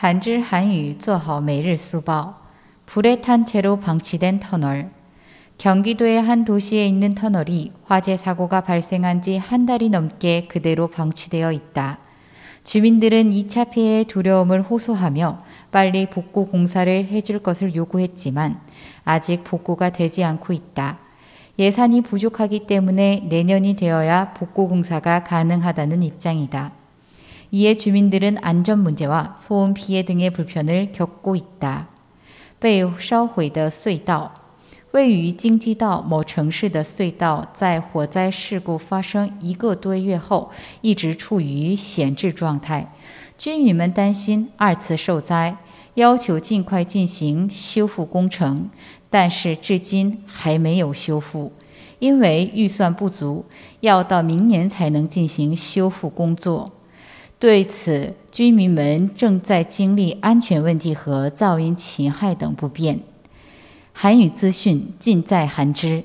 한줄 한유 做好 매일 수보 불에 탄 채로 방치된 터널 경기도의 한 도시에 있는 터널이 화재 사고가 발생한 지 한 달이 넘게 그대로 방치되어 있다. 주민들은 2차 피해의 두려움을 호소하며 빨리 복구 공사를 해줄 것을 요구했지만 아직 복구가 되지 않고 있다. 예산이 부족하기 때문에 내년이 되어야 복구 공사가 가능하다는 입장이다. 이에 주민들은 안전 문제와 소음 피해 등의 불편을 겪고 있다. 被烧毁的隧道位于京畿道某城市的隧道，在火灾事故发生一个多月后，一直处于闲置状态。居民们担心二次受灾，要求尽快进行修复工程，但是至今还没有修复，因为预算不足，要到明年才能进行修复工作。 对此，居民们正在经历安全问题和噪音侵害等不便。韩语资讯尽在韩知。